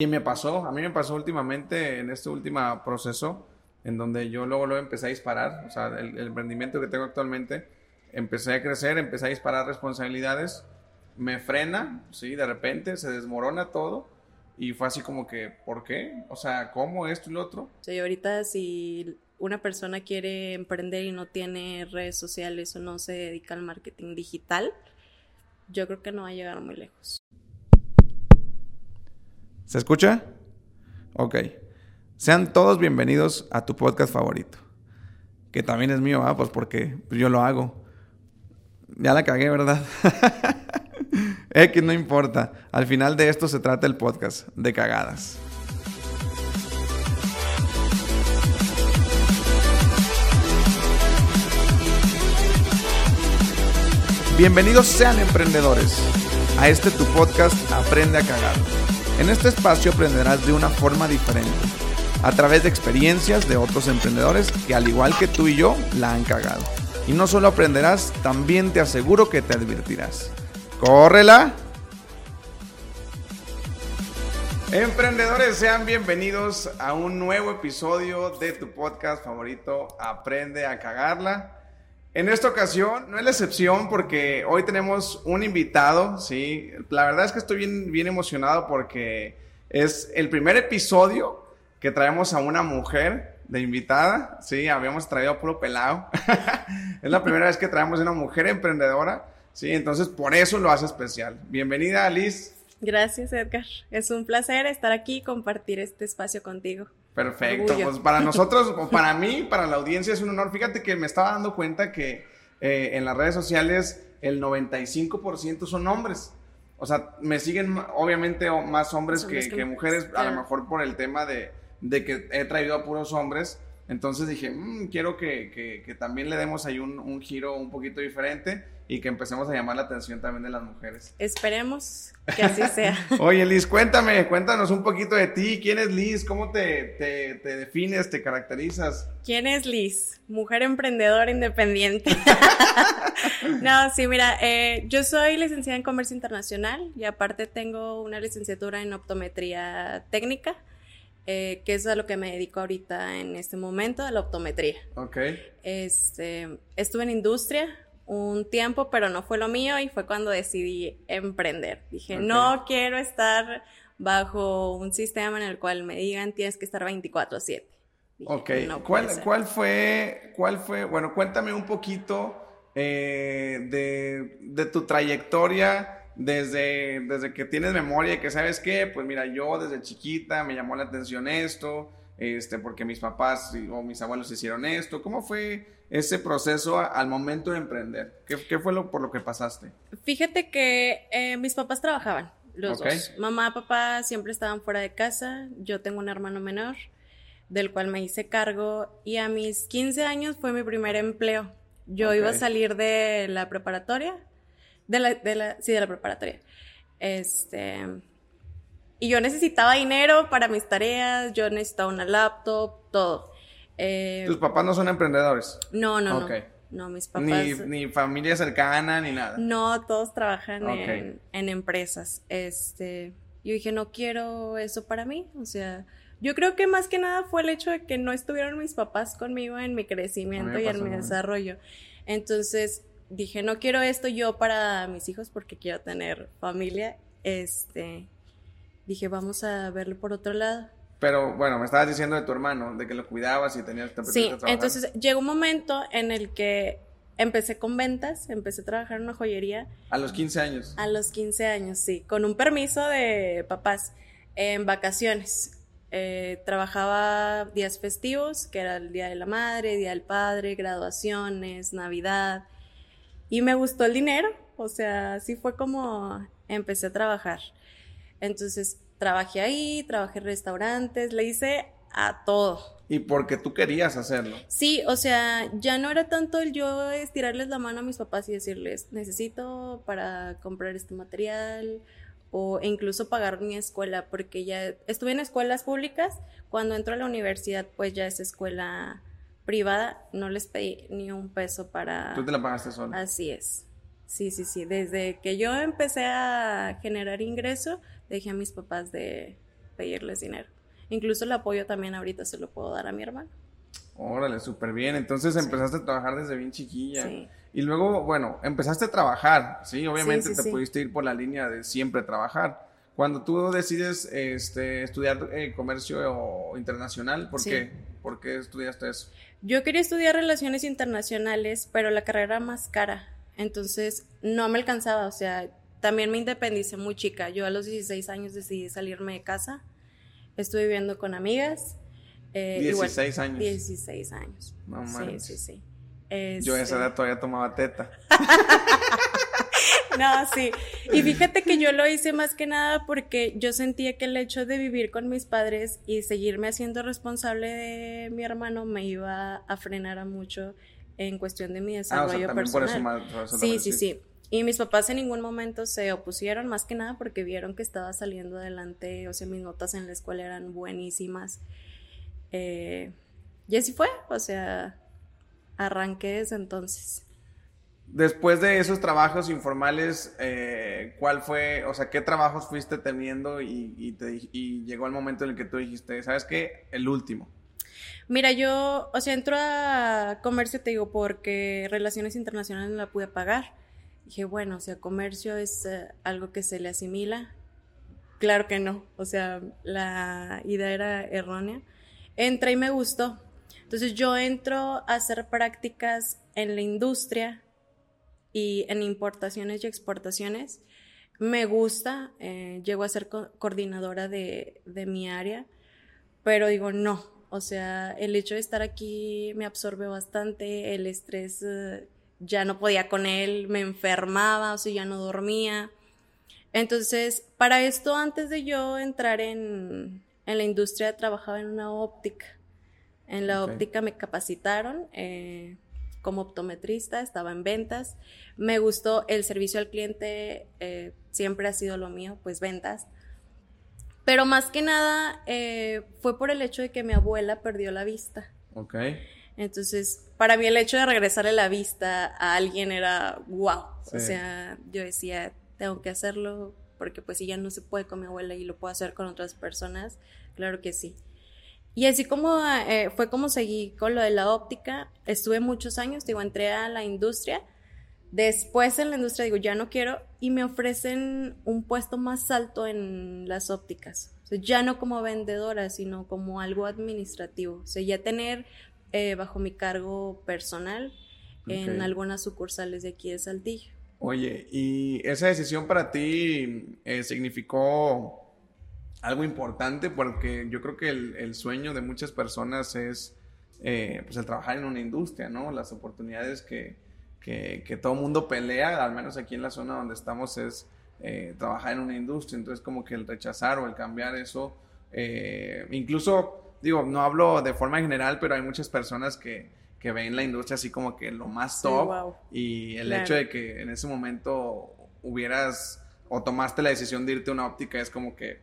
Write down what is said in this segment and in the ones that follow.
Y me pasó, a mí me pasó últimamente en este último proceso, en donde yo luego, luego empecé a disparar, o sea, el, emprendimiento que tengo actualmente, empecé a crecer, empecé a disparar responsabilidades, me frena, sí, de repente se desmorona todo y fue así como que, ¿por qué? O sea, ¿cómo esto y lo otro? Sí, ahorita si una persona quiere emprender y no tiene redes sociales o no se dedica al marketing digital, yo creo que no va a llegar muy lejos. ¿Se escucha? Ok. Sean todos bienvenidos a tu podcast favorito. Que también es mío, ¿ah? Pues porque yo lo hago. Ya la cagué, ¿verdad? que no importa. Al final de esto se trata el podcast de cagadas. Bienvenidos sean emprendedores a este tu podcast Aprende a cagar en este espacio aprenderás de una forma diferente, a través de experiencias de otros emprendedores que al igual que tú y yo la han cagado. Y no solo aprenderás, también te aseguro que te advertirás. ¡Córrela! Emprendedores, sean bienvenidos a un nuevo episodio de tu podcast favorito, Aprende a cagarla. En esta ocasión no es la excepción porque hoy tenemos un invitado, ¿sí? La verdad es que estoy bien, bien emocionado porque es el primer episodio que traemos a una mujer de invitada, ¿sí? Habíamos traído a puro pelado. es la primera vez que traemos a una mujer emprendedora, ¿sí? Entonces por eso lo hace especial. Bienvenida, Liz. Gracias, Edgar. Es un placer estar aquí y compartir este espacio contigo. Perfecto, pues para nosotros, o para mí, para la audiencia es un honor. Fíjate que me estaba dando cuenta que eh, en las redes sociales el 95% son hombres. O sea, me siguen obviamente más hombres, que, mujeres, a lo mejor por el tema de, de, que he traído a puros hombres. Entonces dije, mm, quiero que, que, también le demos ahí un, un giro un poquito diferente y que empecemos a llamar la atención también de las mujeres. Esperemos que así sea. Oye, Liz, cuéntame, cuéntanos un poquito de ti. ¿Quién es Liz? ¿Cómo te, te, defines, te caracterizas? ¿Quién es Liz? Mujer emprendedora independiente. no, sí, mira, eh, yo soy licenciada en Comercio Internacional y aparte tengo una licenciatura en optometría técnica. Eh, que es a lo que me dedico ahorita en este momento, a la optometría. Ok. Este, estuve en industria, un tiempo, pero no fue lo mío y fue cuando decidí emprender. Dije, no quiero estar bajo un sistema en el cual me digan tienes que estar 24/7. Ok, ¿Cuál, ¿cuál, fue, ¿cuál fue, bueno, cuéntame un poquito eh, de, de, tu trayectoria desde, desde que tienes memoria y que sabes qué, pues mira, yo desde chiquita me llamó la atención esto, este, porque mis papás o mis abuelos hicieron esto, ¿cómo fue ese proceso al momento de emprender? ¿Qué, fue lo por lo que pasaste? Fíjate que eh, mis papás trabajaban, los dos. Mamá, papá siempre estaban fuera de casa. Yo tengo un hermano menor, del cual me hice cargo. Y a mis 15 años fue mi primer empleo. Yo iba a salir de la preparatoria. De la, de la, sí, de la preparatoria. Este. Y yo necesitaba dinero para mis tareas, yo necesitaba una laptop, todo. Eh, ¿Tus papás no son emprendedores? No, no, no. No, mis papás. Ni, ni, familia cercana, ni nada. No, todos trabajan en, empresas. Este, yo dije, no quiero eso para mí. O sea, yo creo que más que nada fue el hecho de que no estuvieron mis papás conmigo en mi crecimiento y en mi desarrollo. Entonces, dije, no quiero esto yo para mis hijos porque quiero tener familia. Este, dije, vamos a verlo por otro lado. Pero bueno, me estabas diciendo de tu hermano, de que lo cuidabas y tenías que Sí, entonces llegó un momento en el que empecé con ventas, empecé a trabajar en una joyería. A los 15 años. A los 15 años, sí, con un permiso de papás en vacaciones. Eh, trabajaba días festivos, que era el Día de la Madre, Día del Padre, graduaciones, Navidad. Y me gustó el dinero, o sea, así fue como empecé a trabajar. Entonces, trabajé ahí, trabajé en restaurantes, le hice a todo. Y porque tú querías hacerlo. Sí, o sea, ya no era tanto el yo estirarles la mano a mis papás y decirles, necesito para comprar este material o incluso pagar mi escuela, porque ya estuve en escuelas públicas, cuando entro a la universidad, pues ya es escuela privada, no les pedí ni un peso para... ¿Tú te la pagaste sola? Así es. Sí, sí, sí. Desde que yo empecé a generar ingreso, dejé a mis papás de, pedirles dinero. Incluso el apoyo también ahorita se lo puedo dar a mi hermano. Órale, súper bien. Entonces empezaste a trabajar desde bien chiquilla. Sí. Y luego, bueno, empezaste a trabajar, ¿sí? Obviamente te pudiste ir por la línea de siempre trabajar. Cuando tú decides este, estudiar eh, comercio internacional, ¿por qué? ¿Por qué estudiaste eso? Yo quería estudiar relaciones internacionales, pero la carrera era más cara. Entonces no me alcanzaba. O sea, también me independicé muy chica. Yo a los 16 años decidí salirme de casa. Estuve viviendo con amigas. Eh, 16 años. 16 años. No. Sí, sí, sí. Yo a esa edad todavía tomaba teta. no, sí. Y fíjate que yo lo hice más que nada porque yo sentía que el hecho de vivir con mis padres y seguirme haciendo responsable de mi hermano me iba a frenar a mucho en cuestión de mi desarrollo personal. sí, sí, sí. Y mis papás en ningún momento se opusieron, más que nada porque vieron que estaba saliendo adelante, o sea, mis notas en la escuela eran buenísimas. Eh, y así fue, o sea, arranqué desde entonces. Después de esos trabajos informales, eh, ¿cuál fue, o sea, qué trabajos fuiste teniendo y, y, llegó el momento en el que tú dijiste, ¿sabes qué? El último. Mira, yo, o sea, entro a comercio, te digo, porque relaciones internacionales no la pude pagar. Dije, bueno, o sea, comercio es eh, algo que se le asimila. Claro que no, o sea, la idea era errónea. Entra y me gustó. Entonces yo entro a hacer prácticas en la industria y en importaciones y exportaciones. Me gusta, eh, llego a ser coordinadora de, mi área, pero digo, no, o sea, el hecho de estar aquí me absorbe bastante, el estrés eh, ya no podía con él, me enfermaba, o sea, ya no dormía. Entonces, para esto, antes de yo entrar en, en la industria, trabajaba en una óptica. En la óptica me capacitaron. Eh, como optometrista, estaba en ventas. Me gustó el servicio al cliente, eh, siempre ha sido lo mío, pues ventas. Pero más que nada eh, fue por el hecho de que mi abuela perdió la vista. Ok. Entonces, para mí el hecho de regresarle la vista a alguien era wow. O sea, yo decía, tengo que hacerlo porque pues si ya no se puede con mi abuela y lo puedo hacer con otras personas, claro que sí. Y así como eh, fue como seguí con lo de la óptica, estuve muchos años, digo, entré a la industria, después en la industria digo, ya no quiero, y me ofrecen un puesto más alto en las ópticas. O sea, ya no como vendedora, sino como algo administrativo. O sea, ya tener eh, bajo mi cargo personal en algunas sucursales de aquí de Saltillo. Oye, ¿y esa decisión para ti eh, significó algo importante porque yo creo que el, sueño de muchas personas es eh, pues el trabajar en una industria, ¿no? Las oportunidades que, que, todo mundo pelea, al menos aquí en la zona donde estamos, es eh, trabajar en una industria. Entonces como que el rechazar o el cambiar eso, eh, incluso, digo, no hablo de forma general, pero hay muchas personas que, que ven la industria así como que lo más top y el hecho de que en ese momento hubieras o tomaste la decisión de irte a una óptica es como que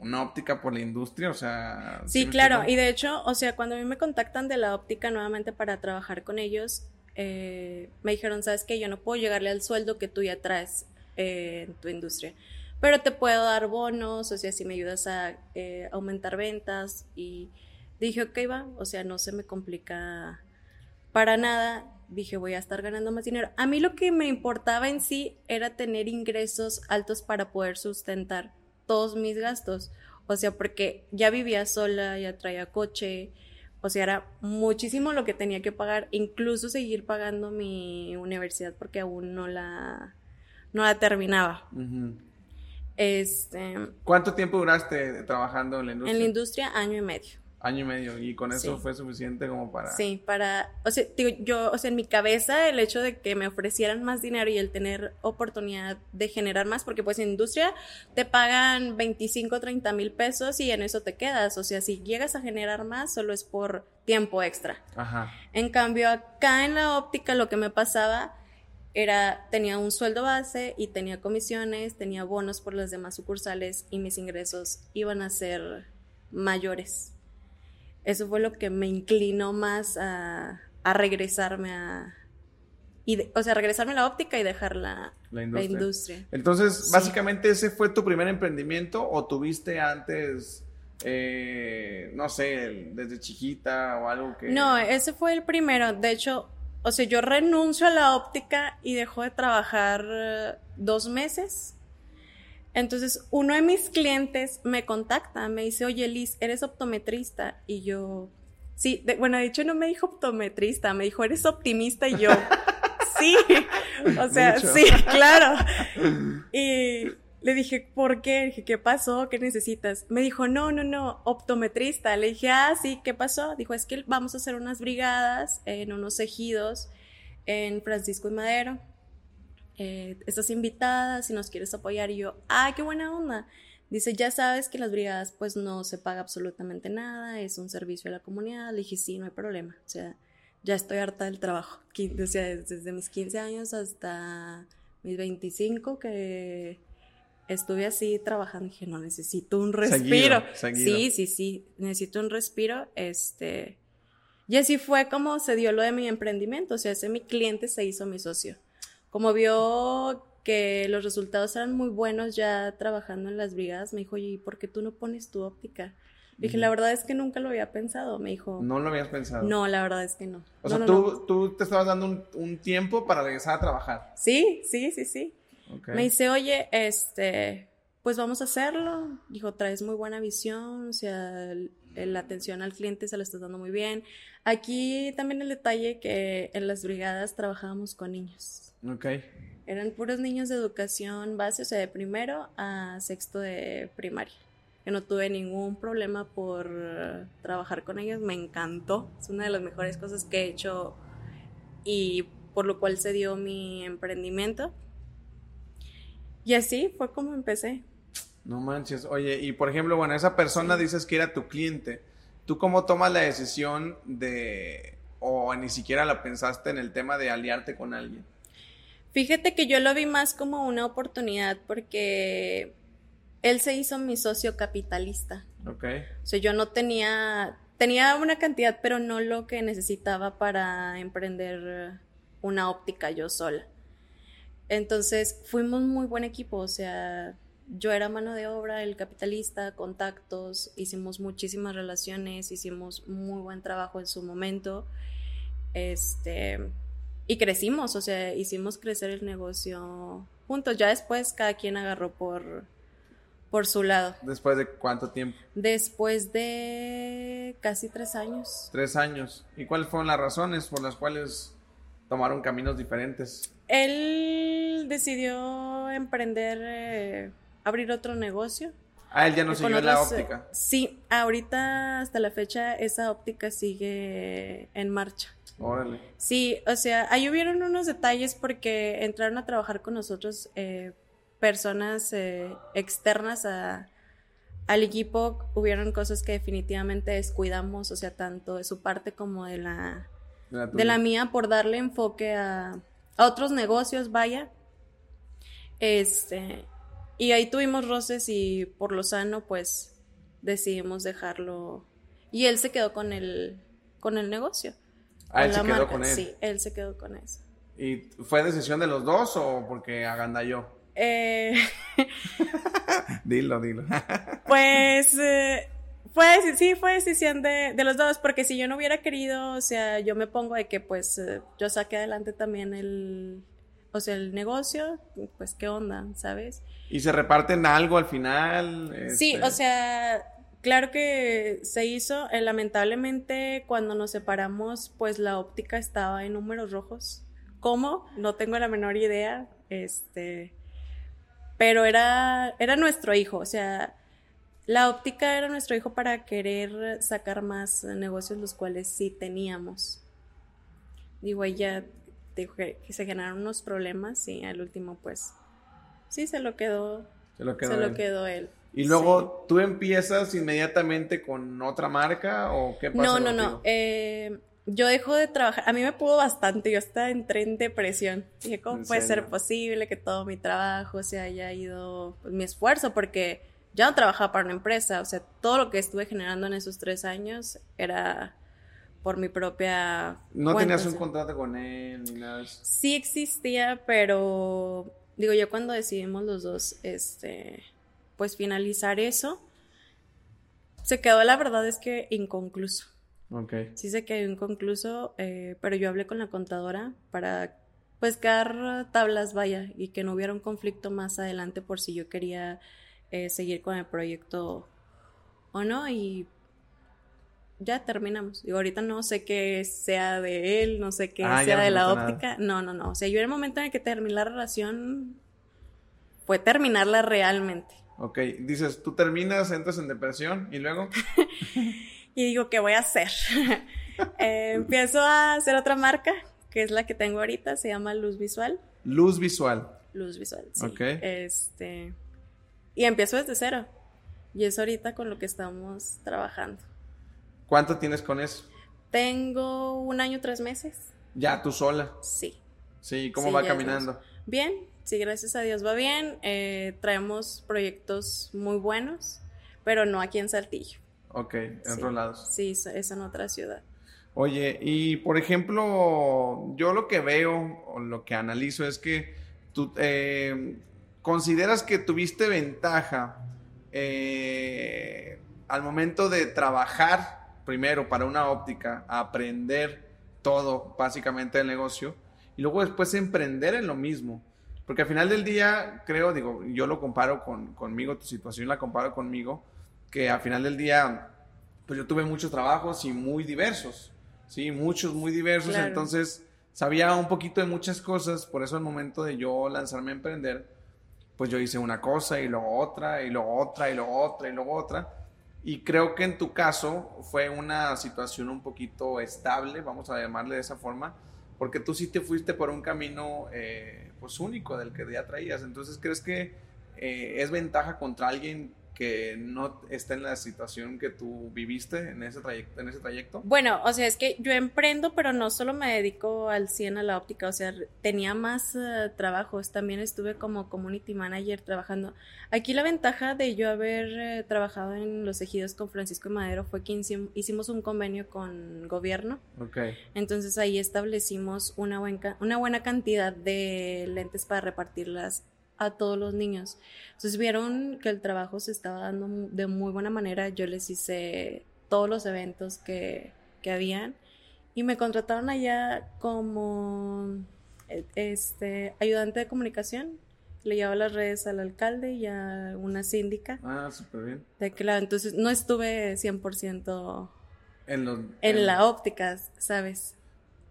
una óptica por la industria, o sea... Sí, claro, y de hecho, o sea, cuando a mí me contactan de la óptica nuevamente para trabajar con ellos, eh, me dijeron, sabes que yo no puedo llegarle al sueldo que tú ya traes eh, en tu industria, pero te puedo dar bonos, o sea, si me ayudas a eh, aumentar ventas, y dije, ok, va, o sea, no se me complica para nada, dije, voy a estar ganando más dinero. A mí lo que me importaba en sí era tener ingresos altos para poder sustentar todos mis gastos. O sea, porque ya vivía sola, ya traía coche, o sea, era muchísimo lo que tenía que pagar, incluso seguir pagando mi universidad porque aún no la, no la terminaba. este, ¿Cuánto tiempo duraste trabajando en la industria? En la industria, año y medio. Año y medio, y con eso fue suficiente como para... Sí, para, o sea, digo, yo, o sea, en mi cabeza el hecho de que me ofrecieran más dinero y el tener oportunidad de generar más, porque pues en industria te pagan 25, 30 mil pesos y en eso te quedas, o sea, si llegas a generar más solo es por tiempo extra. Ajá. En cambio, acá en la óptica lo que me pasaba era, tenía un sueldo base y tenía comisiones, tenía bonos por las demás sucursales y mis ingresos iban a ser mayores eso fue lo que me inclinó más a, regresarme a... Y o sea, regresarme a la óptica y dejar la, industria. Entonces, básicamente ese fue tu primer emprendimiento o tuviste antes eh, no sé, desde chiquita o algo que... No, ese fue el primero. De hecho, o sea, yo renuncio a la óptica y dejo de trabajar eh, dos meses. Entonces, uno de mis clientes me contacta, me dice, oye, Liz, ¿eres optometrista? Y yo, sí, bueno, de hecho no me dijo optometrista, me dijo, ¿eres optimista? Y yo, sí, o sea, sí, claro. Y le dije, ¿por qué? Le dije, ¿qué pasó? ¿Qué necesitas? Me dijo, no, no, no, optometrista. Le dije, ah, sí, ¿qué pasó? Dijo, es que vamos a hacer unas brigadas en unos ejidos en Francisco y Madero. Eh, estás invitada, si nos quieres apoyar. Y yo, ah, qué buena onda. Dice, ya sabes que las brigadas pues no se paga absolutamente nada, es un servicio a la comunidad. Le dije, sí, no hay problema. O sea, ya estoy harta del trabajo. O sea, desde mis 15 años hasta mis 25 que estuve así trabajando dije, no, necesito un respiro. Sí, sí, sí, necesito un respiro. Este, y así fue como se dio lo de mi emprendimiento, o sea, ese mi cliente se hizo mi socio. Como vio que los resultados eran muy buenos ya trabajando en las brigadas, me dijo, oye, ¿y por qué tú no pones tu óptica? dije, la verdad es que nunca lo había pensado. Me dijo. ¿No lo habías pensado? No, la verdad es que no. O sea, tú, tú, te estabas dando un, un, tiempo para regresar a trabajar. Sí, sí, sí, sí. Me dice, oye, este, pues vamos a hacerlo. Dijo, traes muy buena visión, o sea, la atención al cliente se la estás dando muy bien. Aquí también el detalle que en las brigadas trabajábamos con niños. Ok. Eran puros niños de educación base, o sea, de primero a sexto de primaria. Que no tuve ningún problema por trabajar con ellos, me encantó. Es una de las mejores cosas que he hecho y por lo cual se dio mi emprendimiento. Y así fue como empecé. No manches. Oye, y por ejemplo, bueno, esa persona dices que era tu cliente. ¿Tú cómo tomas la decisión de, o ni siquiera la pensaste en el tema de aliarte con alguien? Fíjate que yo lo vi más como una oportunidad porque él se hizo mi socio capitalista. Ok. O sea, yo no tenía, tenía una cantidad, pero no lo que necesitaba para emprender una óptica yo sola. Entonces fuimos muy buen equipo, o sea, yo era mano de obra, el capitalista, contactos, hicimos muchísimas relaciones, hicimos muy buen trabajo en su momento. Este, y crecimos, o sea, hicimos crecer el negocio juntos. Ya después cada quien agarró por, por su lado. ¿Después de cuánto tiempo? Después de casi tres años. Tres años. ¿Y cuáles fueron las razones por las cuales tomaron caminos diferentes? Él decidió emprender, eh, abrir otro negocio. Ah, él ya no siguió la óptica. Sí, ahorita hasta la fecha esa óptica sigue en marcha. Órale. Sí, o sea, ahí hubieron unos detalles porque entraron a trabajar con nosotros eh, personas eh, externas al equipo. Hubieron cosas que definitivamente descuidamos, o sea, tanto de su parte como de la, de la mía por darle enfoque a a otros negocios, vaya. Este, y ahí tuvimos roces y por lo sano, pues decidimos dejarlo. Y él se quedó con el, con el negocio. Ah, él se quedó con él. Sí, él se quedó con eso. ¿Y fue decisión de los dos o porque agandalló? Eh... dilo, dilo. pues eh, fue, sí, fue decisión de, de, los dos, porque si yo no hubiera querido, o sea, yo me pongo de que pues eh, yo saqué adelante también el, o sea, el negocio, pues qué onda, ¿sabes? ¿Y se reparten algo al final? Sí, este o sea, claro que se hizo, eh, lamentablemente cuando nos separamos, pues la óptica estaba en números rojos. ¿Cómo? No tengo la menor idea, este, pero era, era nuestro hijo, o sea, la óptica era nuestro hijo para querer sacar más negocios, los cuales sí teníamos. Digo, ella dijo que, se generaron unos problemas y al último, pues, sí, se lo quedó. Se lo quedó, se él. Lo quedó él. Y luego, ¿tú empiezas inmediatamente con otra marca o qué pasa? No, no, no. Eh, yo dejo de trabajar. A mí me pudo bastante. Yo estaba entré en depresión. Dije, ¿cómo puede ser posible que todo mi trabajo se haya ido, pues, mi esfuerzo? Porque ya no trabajaba para una empresa, o sea, todo lo que estuve generando en esos tres años era por mi propia... ¿No tenías un contrato con él ni nada? Sí existía, pero digo, yo cuando decidimos los dos, este, pues finalizar eso, se quedó, la verdad es que inconcluso. Ok. Sí se quedó inconcluso, eh, pero yo hablé con la contadora para pues quedar tablas, vaya, y que no hubiera un conflicto más adelante por si yo quería eh, seguir con el proyecto o no, y ya terminamos. Y ahorita no sé qué sea de él, no sé qué Ah, sea no de la óptica. No, no, no. O sea, yo en el momento en el que terminé la relación fue terminarla realmente. Ok, dices, tú terminas, entras en depresión y luego... Y digo, ¿qué voy a hacer? Eh, empiezo a hacer otra marca, que es la que tengo ahorita, se llama Luz Visual. Luz visual. Luz Visual, sí. Ok. Este, y empiezo desde cero. Y es ahorita con lo que estamos trabajando. ¿Cuánto tienes con eso? Tengo un año, tres meses. Ya, tú sola. Sí. Sí, ¿cómo Sí, va caminando? Bien, sí, gracias a Dios va bien. Eh, traemos proyectos muy buenos, pero no aquí en Saltillo. Ok, en Sí. otros lados. Sí, es- en otra ciudad. Oye, y por ejemplo, yo lo que veo o lo que analizo es que tú eh, consideras que tuviste ventaja eh, al momento de trabajar primero para una óptica, aprender todo básicamente del negocio y luego después emprender en lo mismo. Porque al final del día, creo, digo, yo lo comparo con, conmigo, tu situación la comparo conmigo, que al final del día, pues yo tuve muchos trabajos y muy diversos, ¿sí? Muchos, muy diversos, Claro. entonces sabía un poquito de muchas cosas, por eso al momento de yo lanzarme a emprender, pues yo hice una cosa y luego otra, y luego otra, y luego otra, y luego otra. Y creo que en tu caso fue una situación un poquito estable, vamos a llamarle de esa forma, porque tú sí te fuiste por un camino eh, pues único del que ya traías. Entonces, ¿crees que eh, es ventaja contra alguien que no está en la situación que tú viviste en ese trayecto? En ese trayecto? Bueno, o sea, es que yo emprendo, pero no solo me dedico al 100 a la óptica, o sea, tenía más eh, trabajos. También estuve como community manager trabajando. Aquí la ventaja de yo haber eh, trabajado en los ejidos con Francisco Madero fue que hicim- hicimos un convenio con gobierno. Ok, Entonces ahí establecimos una, buen una buena cantidad de lentes para repartirlas a todos los niños. Entonces vieron que el trabajo se estaba dando de muy buena manera. Yo les hice todos los eventos que, que habían y me contrataron allá como eh, este ayudante de comunicación. Le llevaba las redes al alcalde y a una síndica ah, súper bien. de que la- entonces no estuve 100% En, los, en la óptica, ¿sabes?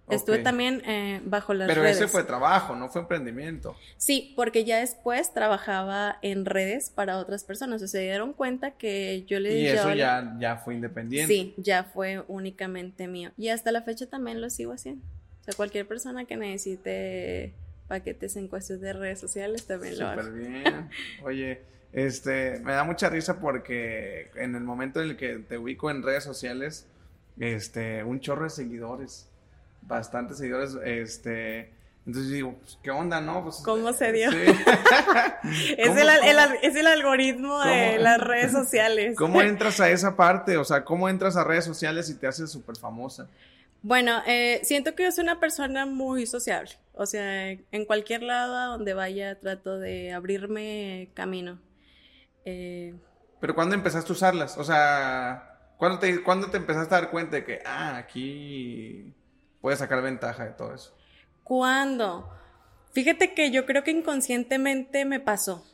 Estuve también eh, bajo las Pero redes. ese fue trabajo, no fue emprendimiento. Sí, porque ya después trabajaba en redes para otras personas. O sea, se dieron cuenta que yo le Y eso ya, ya fue independiente. Sí, ya fue únicamente mío. Y hasta la fecha también lo sigo haciendo. O sea, cualquier persona que necesite paquetes en cuestiones de redes sociales también lo hago. Súper bien. Oye, este, me da mucha risa porque en el momento en el que te ubico en redes sociales, este, un chorro de seguidores, bastantes seguidores, este, entonces digo, pues, ¿qué onda, no? Pues, ¿Cómo se dio? sí. Es, ¿Cómo- el, es el algoritmo de ¿Cómo? las redes sociales. ¿Cómo entras a esa parte? O sea, ¿cómo entras a redes sociales y te haces súper famosa? Bueno, eh, siento que yo soy una persona muy sociable. O sea, en cualquier lado a donde vaya trato de abrirme camino. Eh, Pero ¿cuándo empezaste a usarlas? O sea, ¿cuándo te, ¿cuándo te empezaste a dar cuenta de que, ah, aquí puedes sacar ventaja de todo eso? ¿Cuándo? Fíjate que yo creo que inconscientemente me pasó.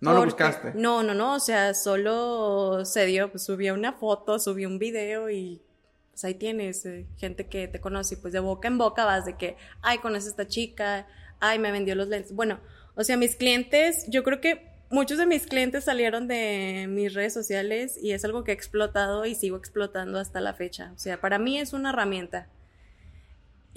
¿No lo buscaste? No, no, no, o sea, solo se dio, pues subí una foto, subí un video y pues ahí tienes eh, gente que te conoce y pues de boca en boca vas de que, ay, conoces a esta chica, ay, me vendió los lentes. Bueno, o sea, mis clientes, yo creo que muchos de mis clientes salieron de mis redes sociales y es algo que he explotado y sigo explotando hasta la fecha. O sea, para mí es una herramienta.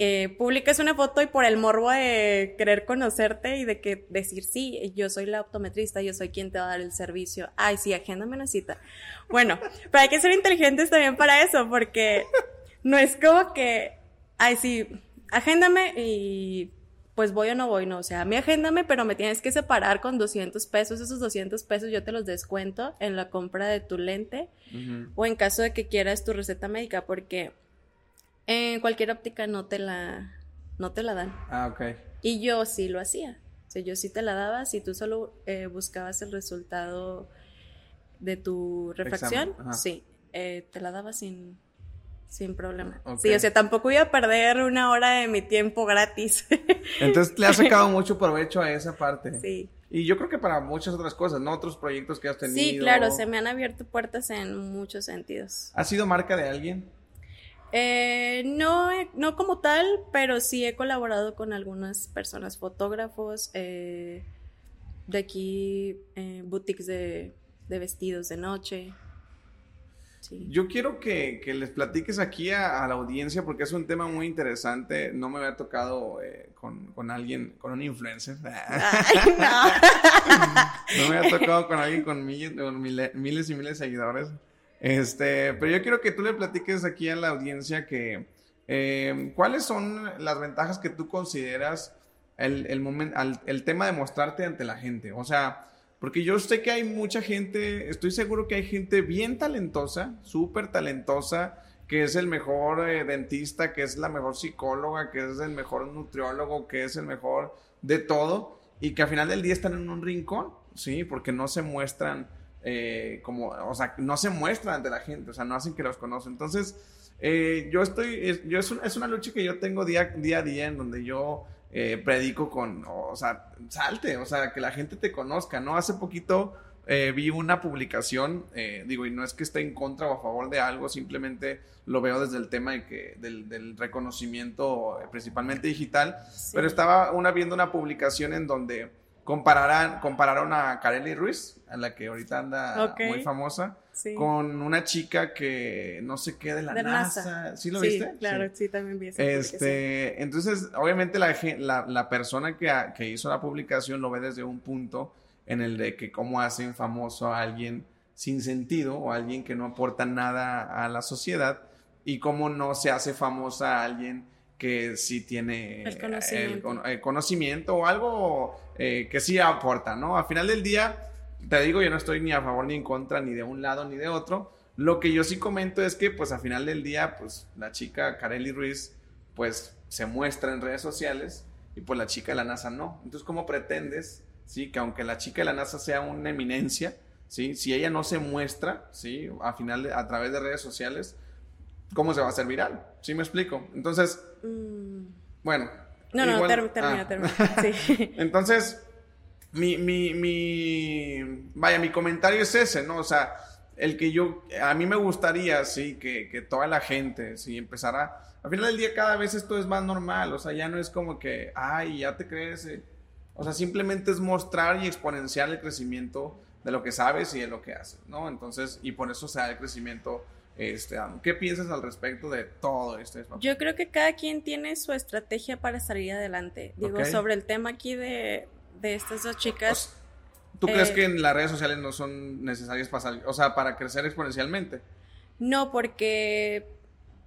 Eh, publicas una foto y por el morbo de querer conocerte y de que decir, sí, yo soy la optometrista, yo soy quien te va a dar el servicio. Ay, sí, agéndame una cita. Bueno, pero hay que ser inteligentes también para eso, porque no es como que, ay, sí, agéndame y pues voy o no voy, no. O sea, a mí agéndame, pero me tienes que separar con 200 pesos. Esos 200 pesos yo te los descuento en la compra de tu lente o en caso de que quieras tu receta médica, porque en cualquier óptica no te la, no te la dan. Ah, ok. Y yo sí lo hacía. O sea, yo sí te la daba si tú solo eh, buscabas el resultado de tu refracción, sí, eh, te la daba sin, sin problema. Sí, o sea, tampoco iba a perder una hora de mi tiempo gratis. Entonces le has sacado mucho provecho a esa parte. Sí. Y yo creo que para muchas otras cosas, ¿no? Otros proyectos que has tenido. Sí, claro, se me han abierto puertas en muchos sentidos. ¿Has sido marca de alguien? Eh, no, no como tal, pero sí he colaborado con algunas personas, fotógrafos, eh, de aquí, eh, boutiques de, de vestidos de noche. Yo quiero que, les platiques aquí a, la audiencia porque es un tema muy interesante. No me había tocado eh, con, alguien, con un influencer. no. no me había tocado con alguien con, miles, y miles de seguidores. Este, pero yo quiero que tú le platiques aquí a la audiencia que eh, cuáles son las ventajas que tú consideras el, el, el tema de mostrarte ante la gente. O sea, porque yo sé que hay mucha gente, estoy seguro que hay gente bien talentosa, súper talentosa, que es el mejor eh, dentista, que es la mejor psicóloga, que es el mejor nutriólogo, que es el mejor de todo, y que al final del día están en un rincón, ¿sí? Porque no se muestran eh, como, o sea, no se muestran ante la gente, o sea, no hacen que los conocen. Entonces, eh, yo estoy, yo es, es, una lucha que yo tengo día, día a día en donde yo eh, predico con, o, sea, salte, o sea, que la gente te conozca, ¿no? Hace poquito vi una publicación, digo, y no es que esté en contra o a favor de algo, simplemente lo veo desde el tema de que, del, reconocimiento principalmente digital, pero estaba una viendo una publicación en donde compararan, compararon a Kareli Ruiz, a la que ahorita anda muy famosa, con una chica que no sé qué de la NASA. ¿Sí lo viste? Claro, sí, también vi Este, entonces, obviamente la, la, persona que, que, hizo la publicación lo ve desde un punto en el de que cómo hacen famoso a alguien sin sentido o alguien que no aporta nada a la sociedad y cómo no se hace famosa a alguien que sí tiene el conocimiento, el, conocimiento o algo eh, que sí aporta, ¿no? Al final del día, te digo, yo no estoy ni a favor ni en contra, ni de un lado ni de otro. Lo que yo sí comento es que, pues, al final del día, pues, la chica Kareli Ruiz, pues, se muestra en redes sociales y, pues, la chica de la NASA no. Entonces, ¿cómo pretendes, sí, que aunque la chica de la NASA sea una eminencia, sí, si ella no se muestra, sí, al final, a través de redes sociales, ¿cómo se va a hacer viral? ¿Sí me explico? Entonces, mm. bueno. No, no, termina, ah. termina. Sí. Entonces, mi, mi, mi, vaya, mi comentario es ese, ¿no? O sea, el que yo, a mí me gustaría, sí, que, que toda la gente, sí, empezara, al final del día cada vez esto es más normal, o sea, ya no es como que, ay, ya te crees, eh". o sea, simplemente es mostrar y exponenciar el crecimiento de lo que sabes y de lo que haces, ¿no? Entonces, y por eso se da el crecimiento este, ¿Qué piensas al respecto de todo esto? Yo creo que cada quien tiene su estrategia para salir adelante. Digo, sobre el tema aquí de, estas dos chicas. ¿Tú crees eh, que en las redes sociales no son necesarias para salir, o sea, para crecer exponencialmente? No, porque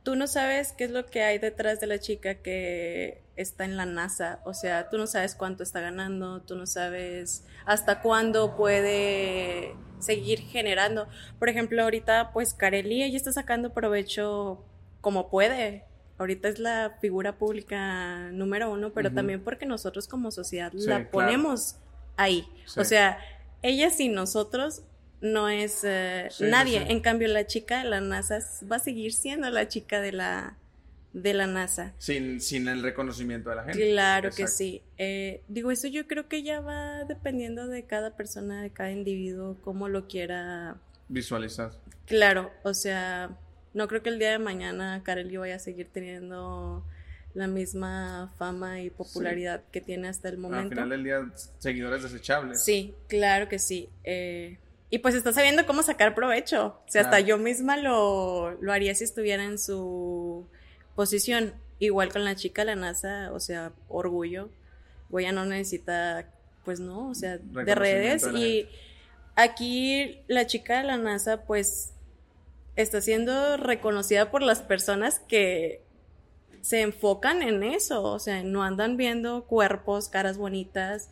tú no sabes qué es lo que hay detrás de la chica que está en la NASA. O sea, tú no sabes cuánto está ganando, tú no sabes hasta cuándo puede seguir generando. Por ejemplo, ahorita pues Kareli ella está sacando provecho como puede. Ahorita es la figura pública número uno, pero también porque nosotros como sociedad la ponemos ahí. O sea, ella sin nosotros no es eh, nadie. En cambio, la chica de la NASA va a seguir siendo la chica de la, de la NASA. Sin, sin el reconocimiento de la gente. Claro que sí. Eh, digo, eso yo creo que ya va dependiendo de cada persona, de cada individuo, cómo lo quiera visualizar. Claro, o sea, no creo que el día de mañana Kareli vaya a seguir teniendo la misma fama y popularidad que tiene hasta el momento. Al final del día, seguidores desechables. Sí, claro que sí. Eh, y pues está sabiendo cómo sacar provecho. O sea, hasta yo misma lo, lo haría si estuviera en su posición. Igual con la chica la NASA, o sea, orgullo. Goya no necesita, pues no, o sea, de redes. y aquí la chica de la NASA, pues, está siendo reconocida por las personas que se enfocan en eso. O sea, no andan viendo cuerpos, caras bonitas.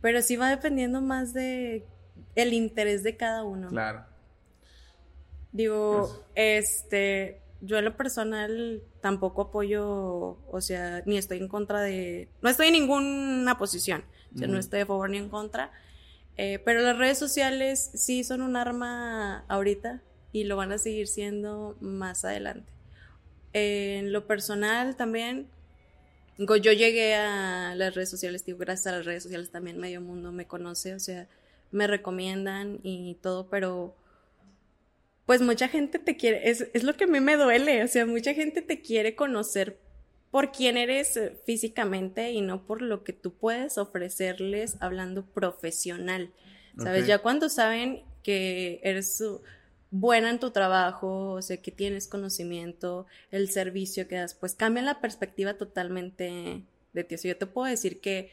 Pero sí va dependiendo más de el interés de cada uno. Claro. Digo, este, yo en lo personal tampoco apoyo, o sea, ni estoy en contra de, no estoy en ninguna posición, o sea, no estoy a favor ni en contra. Eh, pero las redes sociales sí son un arma ahorita y lo van a seguir siendo más adelante. en lo personal también, yo llegué a las redes sociales, digo, gracias a las redes sociales también medio mundo me conoce, o sea, me recomiendan y todo, pero pues mucha gente te quiere, es, es lo que a mí me duele, o sea, mucha gente te quiere conocer por quién eres eh, físicamente y no por lo que tú puedes ofrecerles hablando profesional. ¿Sabes? Ya cuando saben que eres buena en tu trabajo, o sea, que tienes conocimiento, el servicio que das, pues cambia la perspectiva totalmente de ti. O sea, yo te puedo decir que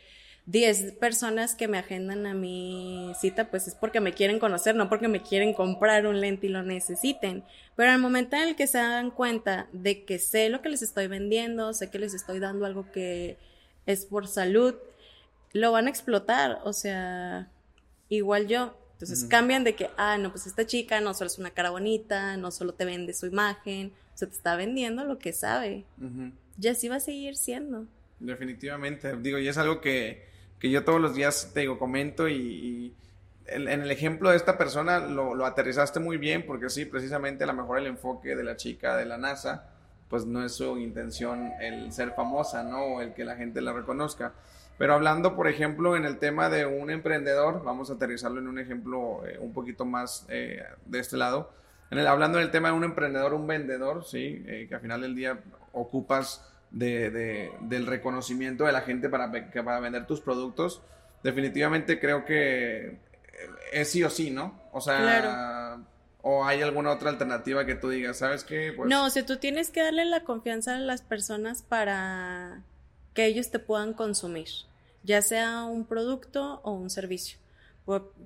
10 personas que me agendan a mi cita, pues es porque me quieren conocer, no porque me quieren comprar un lente y lo necesiten. Pero al momento en el que se dan cuenta de que sé lo que les estoy vendiendo, sé que les estoy dando algo que es por salud, lo van a explotar. O sea, igual yo. Entonces cambian de que, ah, no, pues esta chica no solo es una cara bonita, no solo te vende su imagen, o sea, te está vendiendo lo que sabe. Ya sí va a seguir siendo. Definitivamente. Digo, y es algo que que yo todos los días te digo, comento y, en, el ejemplo de esta persona lo, aterrizaste muy bien porque sí, precisamente a lo mejor el enfoque de la chica de la NASA, pues no es su intención el ser famosa, ¿no? O el que la gente la reconozca. Pero hablando, por ejemplo, en el tema de un emprendedor, vamos a aterrizarlo en un ejemplo eh, un poquito más eh, de este lado. En el, hablando del tema de un emprendedor, un vendedor, sí, eh, que al final del día ocupas de, del reconocimiento de la gente para, para vender tus productos, definitivamente creo que es sí o sí, ¿no? O sea, o hay alguna otra alternativa que tú digas, ¿sabes qué? Pues no, o sea, tú tienes que darle la confianza a las personas para que ellos te puedan consumir, ya sea un producto o un servicio.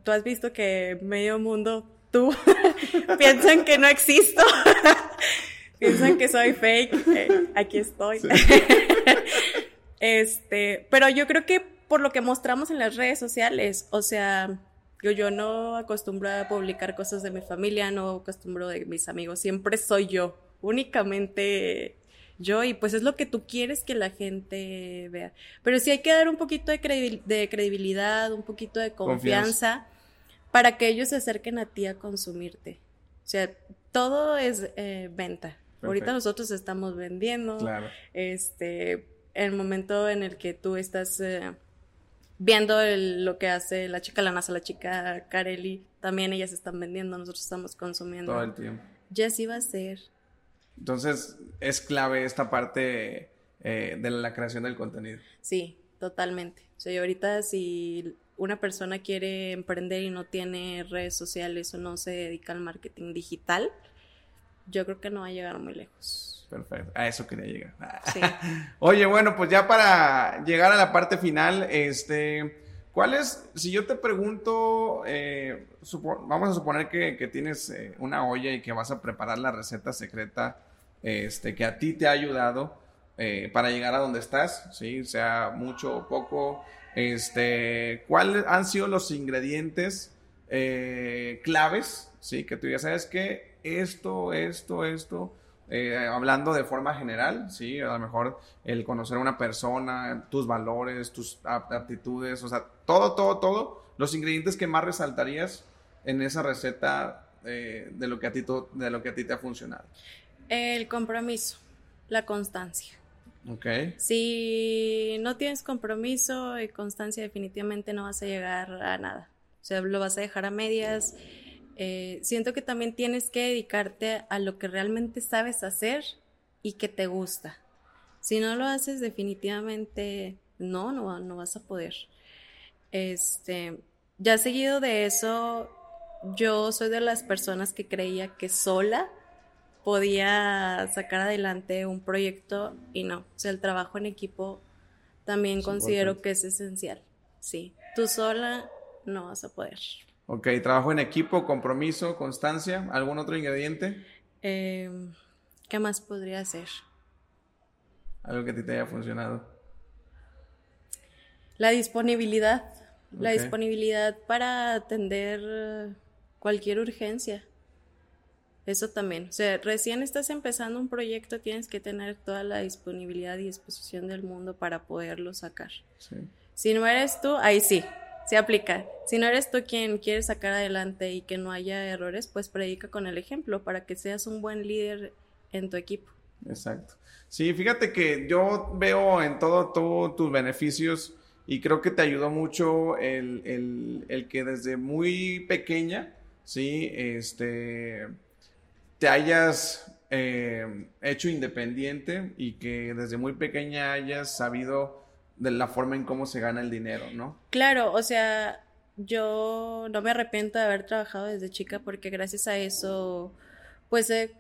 Tú has visto que medio mundo, tú, piensan que no existo. piensan que soy fake, eh, aquí estoy. este, pero yo creo que por lo que mostramos en las redes sociales, o sea, yo, yo no acostumbro a publicar cosas de mi familia, no acostumbro de mis amigos, siempre soy yo, únicamente yo y pues es lo que tú quieres que la gente vea. Pero sí hay que dar un poquito de, credibilidad, un poquito de confianza, para que ellos se acerquen a ti a consumirte. O sea, todo es eh, venta. Ahorita nosotros estamos vendiendo. Claro. Este, el momento en el que tú estás eh, viendo lo que hace la chica Lanasa, la chica Carelli, también ellas están vendiendo, nosotros estamos consumiendo. Todo el tiempo. Ya sí va a ser. Entonces, es clave esta parte eh, de la creación del contenido. Sí, totalmente. O sea, ahorita si una persona quiere emprender y no tiene redes sociales o no se dedica al marketing digital, yo creo que no va a llegar muy lejos. Perfecto, a eso quería llegar. Sí. Oye, bueno, pues ya para llegar a la parte final, este, ¿cuál es, si yo te pregunto, eh, vamos a suponer que, tienes eh, una olla y que vas a preparar la receta secreta este, que a ti te ha ayudado eh, para llegar a donde estás, ¿sí? sea mucho o poco, este, ¿cuáles han sido los ingredientes claves, ¿sí? Que tú ya sabes que esto, esto, esto, eh, hablando de forma general, ¿sí? A lo mejor el conocer a una persona, tus valores, tus aptitudes, o sea, todo, todo, todo, los ingredientes que más resaltarías en esa receta eh, de, lo que a ti, de lo que a ti te ha funcionado. El compromiso, la constancia. Ok. Si no tienes compromiso y constancia, definitivamente no vas a llegar a nada. O sea, lo vas a dejar a medias. Eh, siento que también tienes que dedicarte a lo que realmente sabes hacer y que te gusta. Si no lo haces, definitivamente no, no, no vas a poder. Este, ya seguido de eso, yo soy de las personas que creía que sola podía sacar adelante un proyecto y no. O sea, el trabajo en equipo también considero que es esencial. Sí, tú sola no vas a poder. Ok, trabajo en equipo, compromiso, constancia. ¿Algún otro ingrediente? Em, ¿Qué más podría ser? Algo que a ti te haya funcionado. La disponibilidad. La disponibilidad para atender cualquier urgencia. Eso también. O sea, recién estás empezando un proyecto, tienes que tener toda la disponibilidad y disposición del mundo para poderlo sacar. Si no eres tú, ahí sí, se aplica. Si no eres tú quien quiere sacar adelante y que no haya errores, pues predica con el ejemplo para que seas un buen líder en tu equipo. Exacto. Sí, fíjate que yo veo en todo, tus beneficios y creo que te ayudó mucho el, el, que desde muy pequeña, sí, este, te hayas eh, hecho independiente y que desde muy pequeña hayas sabido de la forma en cómo se gana el dinero, ¿no? Claro, o sea, yo no me arrepiento de haber trabajado desde chica porque gracias a eso, pues he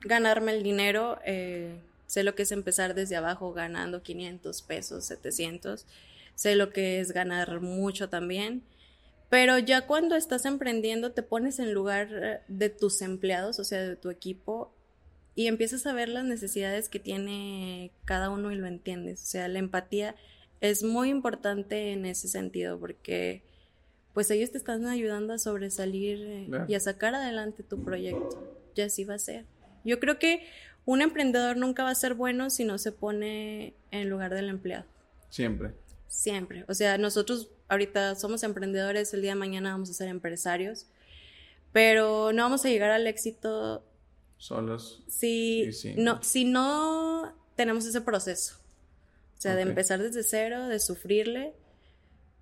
ganarme el dinero, eh, sé lo que es empezar desde abajo ganando 500 pesos, 700, sé lo que es ganar mucho también, pero ya cuando estás emprendiendo te pones en lugar eh, de tus empleados, o sea, de tu equipo, y empiezas a ver las necesidades que tiene cada uno y lo entiendes, o sea, la empatía es muy importante en ese sentido porque pues ellos te están ayudando a sobresalir eh, y a sacar adelante tu proyecto. Ya así va a ser. Yo creo que un emprendedor nunca va a ser bueno si no se pone en lugar del empleado. Siempre. Siempre. O sea, nosotros ahorita somos emprendedores, el día de mañana vamos a ser empresarios, pero no vamos a llegar al éxito solos. Si, No, si no tenemos ese proceso. O sea, de empezar desde cero, de sufrirle,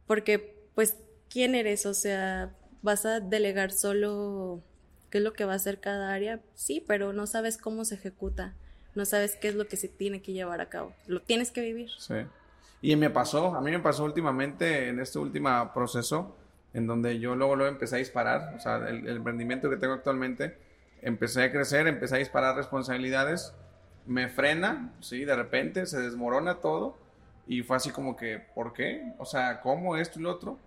porque pues, ¿quién eres? O sea, vas a delegar solo qué es lo que va a hacer cada área, sí, pero no sabes cómo se ejecuta, no sabes qué es lo que se tiene que llevar a cabo, lo tienes que vivir. Sí. Y me pasó, a mí me pasó últimamente en este último proceso, en donde yo luego, luego empecé a disparar, o sea, el, emprendimiento que tengo actualmente, empecé a crecer, empecé a disparar responsabilidades, me frena, sí, de repente se desmorona todo y fue así como que, ¿por qué? O sea, ¿cómo esto y lo otro?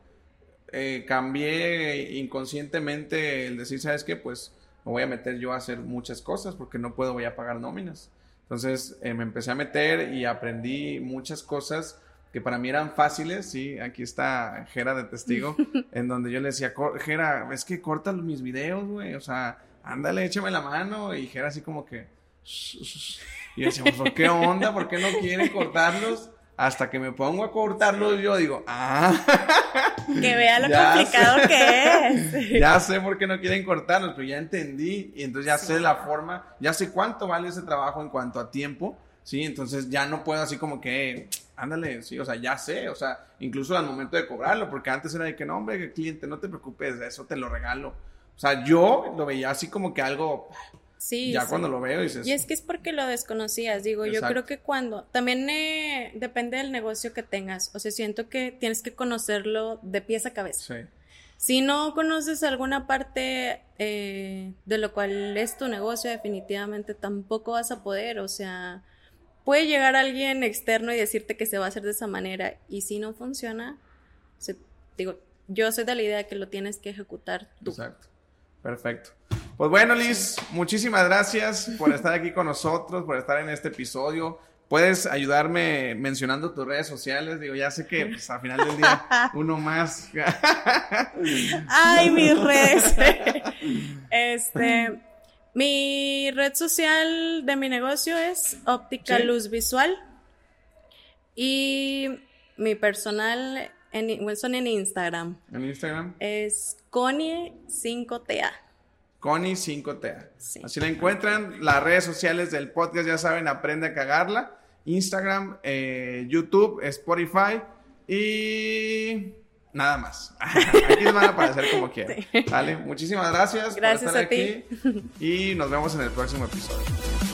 Eh, cambié inconscientemente el decir, ¿sabes qué? Pues me voy a meter yo a hacer muchas cosas porque no puedo, voy a pagar nóminas. Entonces eh, me empecé a meter y aprendí muchas cosas que para mí eran fáciles, sí, aquí está Jera de testigo, en donde yo le decía, Jera, es que corta mis videos, güey, o sea, ándale, échame la mano, y Jera así como que, y decía, pues, ¿qué onda? ¿Por qué no quieren cortarlos? hasta que me pongo a cortarlo yo digo, ah. Que vea lo complicado que es. ya sé por qué no quieren cortarlos, pero ya entendí y entonces ya sé la forma, ya sé cuánto vale ese trabajo en cuanto a tiempo, ¿sí? Entonces ya no puedo así como que, ándale, sí, o sea, ya sé, o sea, incluso al momento de cobrarlo, porque antes era de que no, hombre, cliente, no te preocupes, eso te lo regalo. O sea, yo lo veía así como que algo, Sí. Ya cuando lo veo dices. Y es que es porque lo desconocías, digo, yo creo que cuando, también eh, depende del negocio que tengas, o sea, siento que tienes que conocerlo de pies a cabeza. Sí. Si no conoces alguna parte eh, de lo cual es tu negocio, definitivamente tampoco vas a poder, o sea, puede llegar alguien externo y decirte que se va a hacer de esa manera, y si no funciona, digo, yo soy de la idea que lo tienes que ejecutar tú. Exacto. Perfecto. Pues bueno, Liz, muchísimas gracias por estar aquí con nosotros, por estar en este episodio. Puedes ayudarme mencionando tus redes sociales. Digo, ya sé que pues, al final del día uno más. Ay, mis redes. Este, mi red social de mi negocio es Óptica Luz Visual. Y mi personal en, son en Instagram. ¿En Instagram? Es Connie5TA. Connie5TA. Así la encuentran. Las redes sociales del podcast, ya saben, aprende a cagarla. Instagram, eh, YouTube, Spotify y nada más. aquí van a aparecer como quieran. Vale, muchísimas gracias, gracias por estar aquí y nos vemos en el próximo episodio.